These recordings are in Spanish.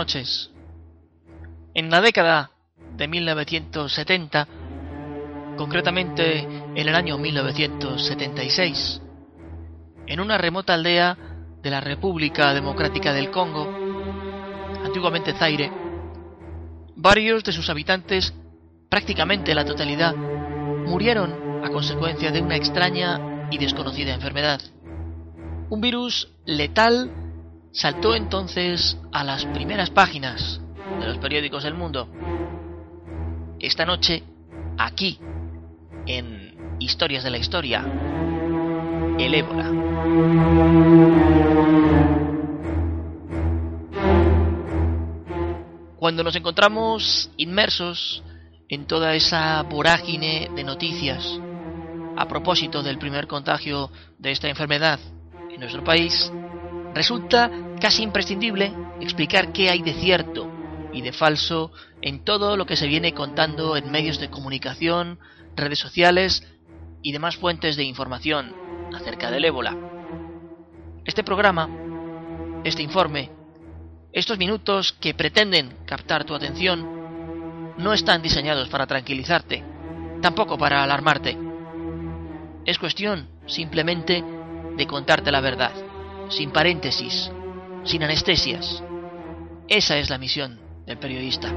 Noches. En la década de 1970, concretamente en el año 1976, en una remota aldea de la República Democrática del Congo, antiguamente Zaire, varios de sus habitantes, prácticamente la totalidad, murieron a consecuencia de una extraña y desconocida enfermedad. Un virus letal saltó entonces a las primeras páginas de los periódicos del mundo. Esta noche, aquí, en Historias de la Historia, el ébola. Cuando nos encontramos inmersos en toda esa vorágine de noticias a propósito del primer contagio de esta enfermedad en nuestro país, resulta casi imprescindible explicar qué hay de cierto y de falso en todo lo que se viene contando en medios de comunicación, redes sociales y demás fuentes de información acerca del ébola. Este programa, este informe, estos minutos que pretenden captar tu atención, no están diseñados para tranquilizarte, tampoco para alarmarte. Es cuestión simplemente de contarte la verdad sin paréntesis, sin anestesias. Esa es la misión del periodista.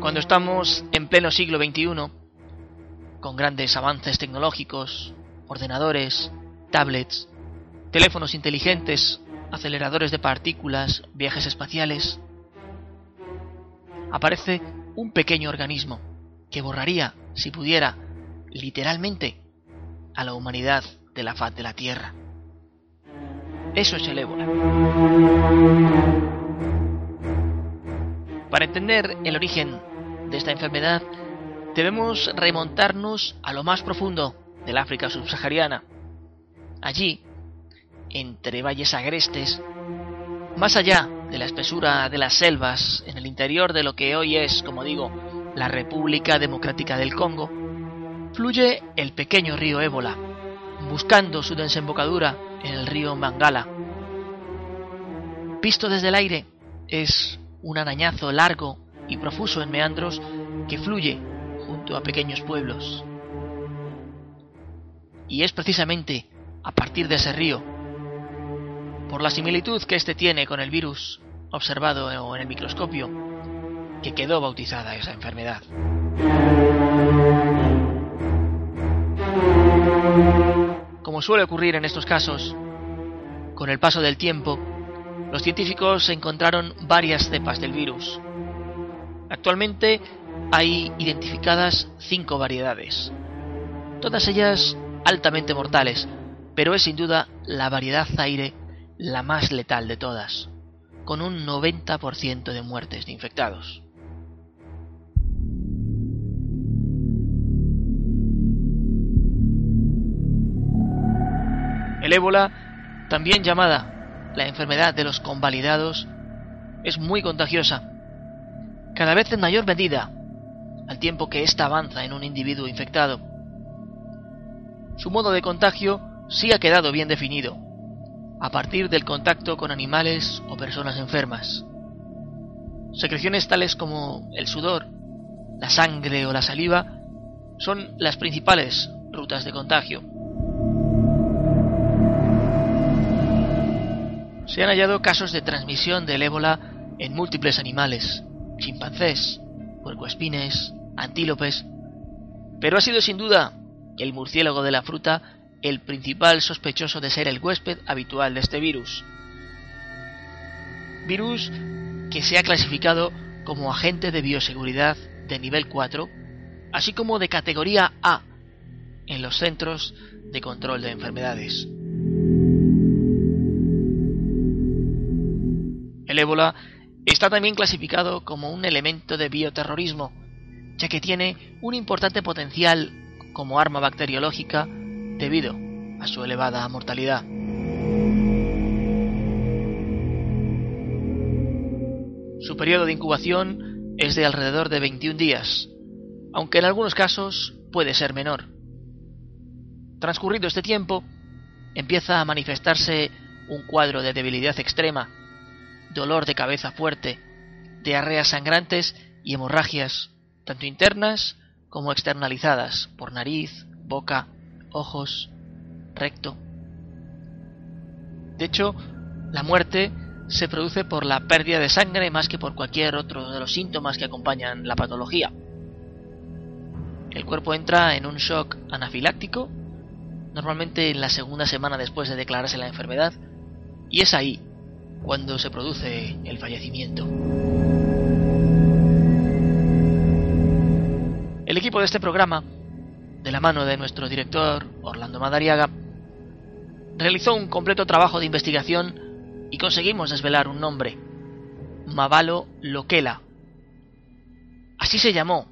Cuando estamos en pleno siglo XXI, con grandes avances tecnológicos, ordenadores, tablets, teléfonos inteligentes, aceleradores de partículas, viajes espaciales, aparece un pequeño organismo que borraría, si pudiera, literalmente a la humanidad de la faz de la Tierra. Eso es el ébola. Para entender el origen de esta enfermedad, debemos remontarnos a lo más profundo del África subsahariana. Allí, entre valles agrestes, más allá de la espesura de las selvas, en el interior de lo que hoy es, como digo, la República Democrática del Congo, fluye el pequeño río Ébola, buscando su desembocadura en el río Mangala. Visto desde el aire, es un arañazo largo y profuso en meandros que fluye junto a pequeños pueblos. Y es precisamente a partir de ese río, por la similitud que éste tiene con el virus observado en el microscopio, que quedó bautizada esa enfermedad. Como suele ocurrir en estos casos, con el paso del tiempo, los científicos encontraron varias cepas del virus. Actualmente hay identificadas cinco variedades, todas ellas altamente mortales, pero es sin duda la variedad Zaire la más letal de todas, con un 90% de muertes de infectados. El ébola, también llamada la enfermedad de los convalidados, es muy contagiosa, cada vez en mayor medida, al tiempo que ésta avanza en un individuo infectado. Su modo de contagio sí ha quedado bien definido, a partir del contacto con animales o personas enfermas. Secreciones tales como el sudor, la sangre o la saliva son las principales rutas de contagio. Se han hallado casos de transmisión del ébola en múltiples animales, chimpancés, puercoespines, antílopes, pero ha sido sin duda el murciélago de la fruta el principal sospechoso de ser el huésped habitual de este virus. Virus que se ha clasificado como agente de bioseguridad de nivel 4, así como de categoría A en los centros de control de enfermedades. El ébola está también clasificado como un elemento de bioterrorismo, ya que tiene un importante potencial como arma bacteriológica debido a su elevada mortalidad. Su periodo de incubación es de alrededor de 21 días, aunque en algunos casos puede ser menor. Transcurrido este tiempo, empieza a manifestarse un cuadro de debilidad extrema, dolor de cabeza fuerte, diarreas sangrantes y hemorragias, tanto internas como externalizadas por nariz, boca, ojos, recto. De hecho, la muerte se produce por la pérdida de sangre más que por cualquier otro de los síntomas que acompañan la patología. El cuerpo entra en un shock anafiláctico, normalmente en la segunda semana después de declararse la enfermedad, y es ahí cuando se produce el fallecimiento. El equipo de este programa, de la mano de nuestro director Orlando Madariaga, realizó un completo trabajo de investigación y conseguimos desvelar un nombre, Mavalo Loquela. Así se llamó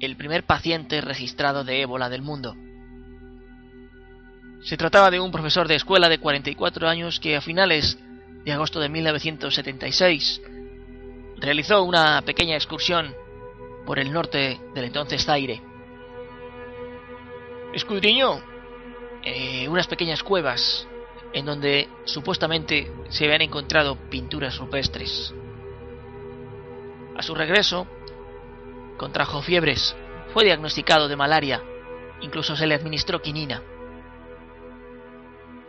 el primer paciente registrado de ébola del mundo. Se trataba de un profesor de escuela de 44 años que a finales de agosto de 1976 realizó una pequeña excursión por el norte del entonces Zaire. Escudriñó eh, unas pequeñas cuevas en donde supuestamente se habían encontrado pinturas rupestres. A su regreso, contrajo fiebres, fue diagnosticado de malaria, incluso se le administró quinina.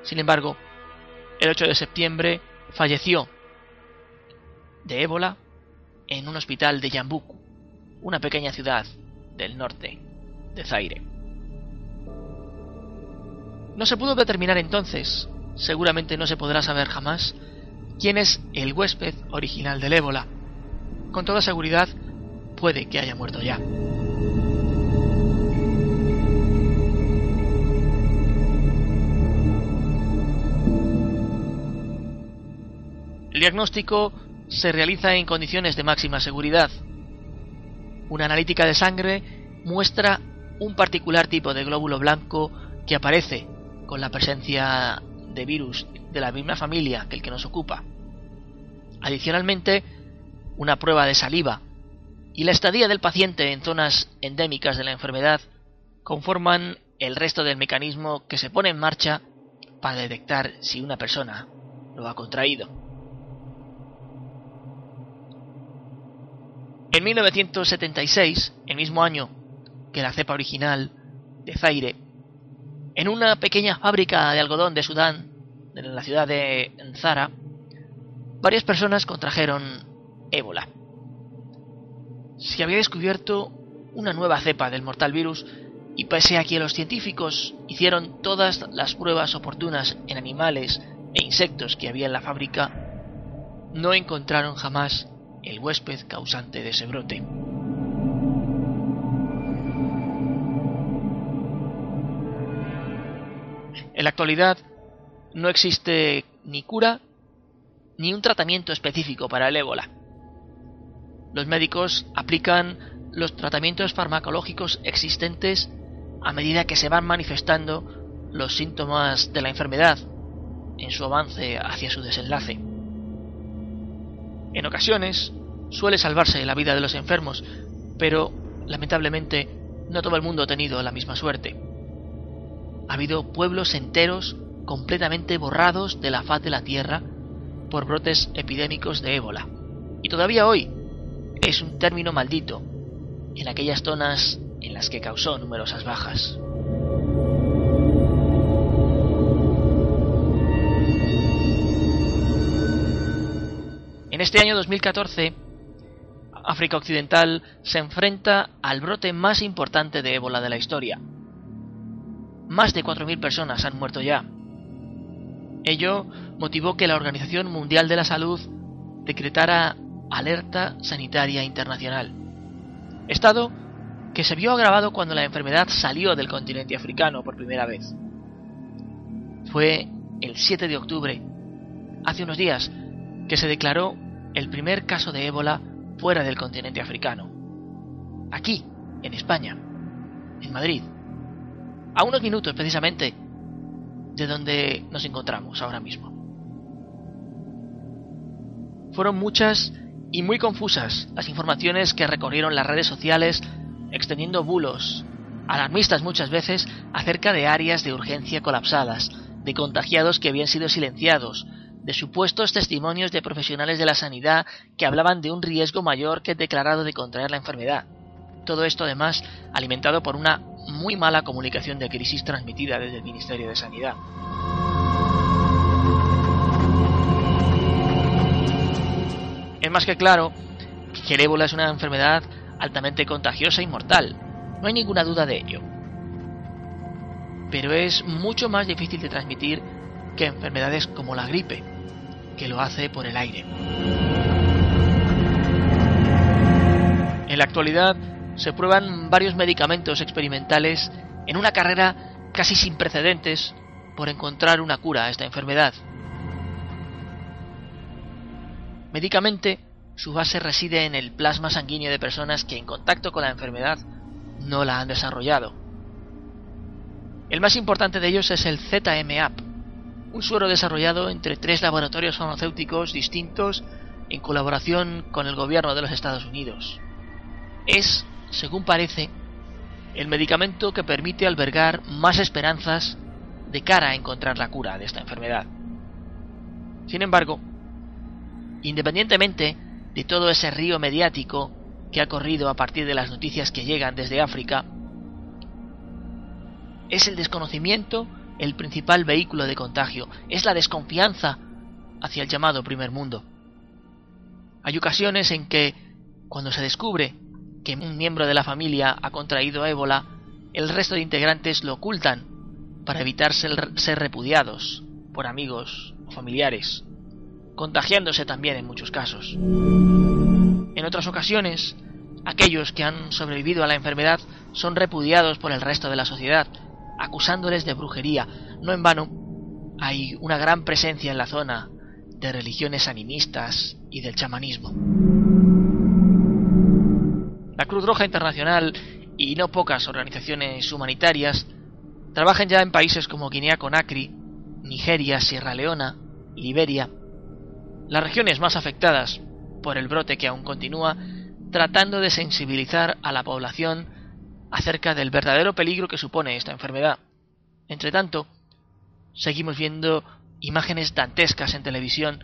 Sin embargo, el 8 de septiembre falleció de ébola en un hospital de Yambuku, una pequeña ciudad del norte de Zaire. No se pudo determinar entonces, seguramente no se podrá saber jamás, quién es el huésped original del ébola. Con toda seguridad, puede que haya muerto ya. El diagnóstico se realiza en condiciones de máxima seguridad. Una analítica de sangre muestra un particular tipo de glóbulo blanco que aparece con la presencia de virus de la misma familia que el que nos ocupa. Adicionalmente, una prueba de saliva y la estadía del paciente en zonas endémicas de la enfermedad conforman el resto del mecanismo que se pone en marcha para detectar si una persona lo ha contraído. En 1976, el mismo año que la cepa original de Zaire, en una pequeña fábrica de algodón de Sudán, en la ciudad de Nzara, varias personas contrajeron ébola. Se había descubierto una nueva cepa del mortal virus y pese a que los científicos hicieron todas las pruebas oportunas en animales e insectos que había en la fábrica, no encontraron jamás el huésped causante de ese brote. En la actualidad no existe ni cura ni un tratamiento específico para el ébola. Los médicos aplican los tratamientos farmacológicos existentes a medida que se van manifestando los síntomas de la enfermedad en su avance hacia su desenlace. En ocasiones suele salvarse la vida de los enfermos, pero lamentablemente no todo el mundo ha tenido la misma suerte. Ha habido pueblos enteros completamente borrados de la faz de la tierra por brotes epidémicos de ébola. Y todavía hoy es un término maldito en aquellas zonas en las que causó numerosas bajas. En este año 2014, África Occidental se enfrenta al brote más importante de ébola de la historia. más de 4.000 personas han muerto ya. Ello motivó que la Organización Mundial de la Salud decretara alerta sanitaria internacional. Estado que se vio agravado cuando la enfermedad salió del continente africano por primera vez. Fue el 7 de octubre, hace unos días, que se declaró el primer caso de ébola fuera del continente africano. Aquí, en España, en Madrid. A unos minutos precisamente de donde nos encontramos ahora mismo. Fueron muchas y muy confusas las informaciones que recorrieron las redes sociales extendiendo bulos, alarmistas muchas veces, acerca de áreas de urgencia colapsadas, de contagiados que habían sido silenciados, de supuestos testimonios de profesionales de la sanidad que hablaban de un riesgo mayor que declarado de contraer la enfermedad. Todo esto además alimentado por una muy mala comunicación de crisis transmitida desde el Ministerio de Sanidad. Es más que claro que el ébola es una enfermedad altamente contagiosa y mortal. No hay ninguna duda de ello. Pero es mucho más difícil de transmitir que enfermedades como la gripe, que lo hace por el aire. En la actualidad se prueban varios medicamentos experimentales en una carrera casi sin precedentes por encontrar una cura a esta enfermedad. Médicamente, su base reside en el plasma sanguíneo de personas que en contacto con la enfermedad no la han desarrollado. El más importante de ellos es el ZMAP, un suero desarrollado entre tres laboratorios farmacéuticos distintos en colaboración con el gobierno de los Estados Unidos. Es, según parece, el medicamento que permite albergar más esperanzas de cara a encontrar la cura de esta enfermedad. Sin embargo, independientemente de todo ese río mediático que ha corrido a partir de las noticias que llegan desde África, es el desconocimiento el principal vehículo de contagio, es la desconfianza hacia el llamado primer mundo. Hay ocasiones en que, cuando se descubre que un miembro de la familia ha contraído ébola, el resto de integrantes lo ocultan para evitar ser, ser repudiados por amigos o familiares contagiándose también en muchos casos. En otras ocasiones, aquellos que han sobrevivido a la enfermedad son repudiados por el resto de la sociedad, acusándoles de brujería. No en vano, hay una gran presencia en la zona de religiones animistas y del chamanismo. La Cruz Roja Internacional y no pocas organizaciones humanitarias trabajan ya en países como Guinea-Conakry, Nigeria, Sierra Leona, Liberia, las regiones más afectadas por el brote que aún continúa, tratando de sensibilizar a la población acerca del verdadero peligro que supone esta enfermedad. Entre tanto, seguimos viendo imágenes dantescas en televisión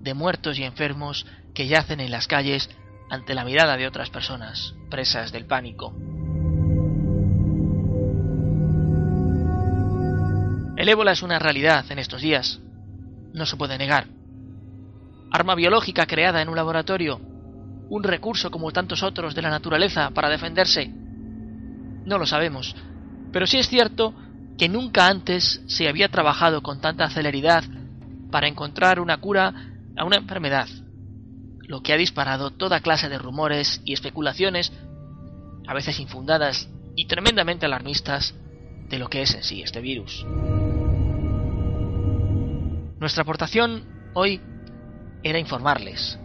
de muertos y enfermos que yacen en las calles ante la mirada de otras personas, presas del pánico. El ébola es una realidad en estos días, no se puede negar arma biológica creada en un laboratorio, un recurso como tantos otros de la naturaleza para defenderse. No lo sabemos, pero sí es cierto que nunca antes se había trabajado con tanta celeridad para encontrar una cura a una enfermedad, lo que ha disparado toda clase de rumores y especulaciones, a veces infundadas y tremendamente alarmistas, de lo que es en sí este virus. Nuestra aportación hoy era informarles,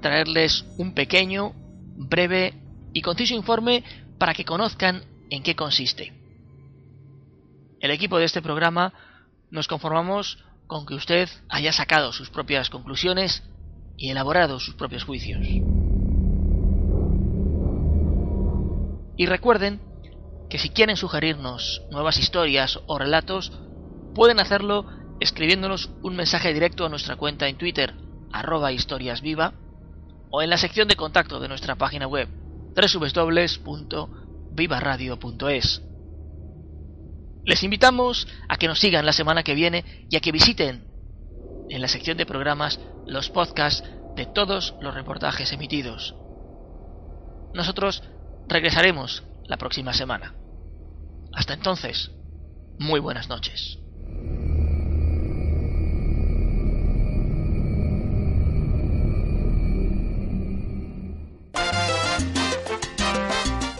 traerles un pequeño, breve y conciso informe para que conozcan en qué consiste. El equipo de este programa nos conformamos con que usted haya sacado sus propias conclusiones y elaborado sus propios juicios. Y recuerden que si quieren sugerirnos nuevas historias o relatos, pueden hacerlo escribiéndonos un mensaje directo a nuestra cuenta en Twitter, arroba historiasviva, o en la sección de contacto de nuestra página web, www.vivaradio.es. Les invitamos a que nos sigan la semana que viene y a que visiten en la sección de programas los podcasts de todos los reportajes emitidos. Nosotros regresaremos la próxima semana. Hasta entonces, Muy buenas noches.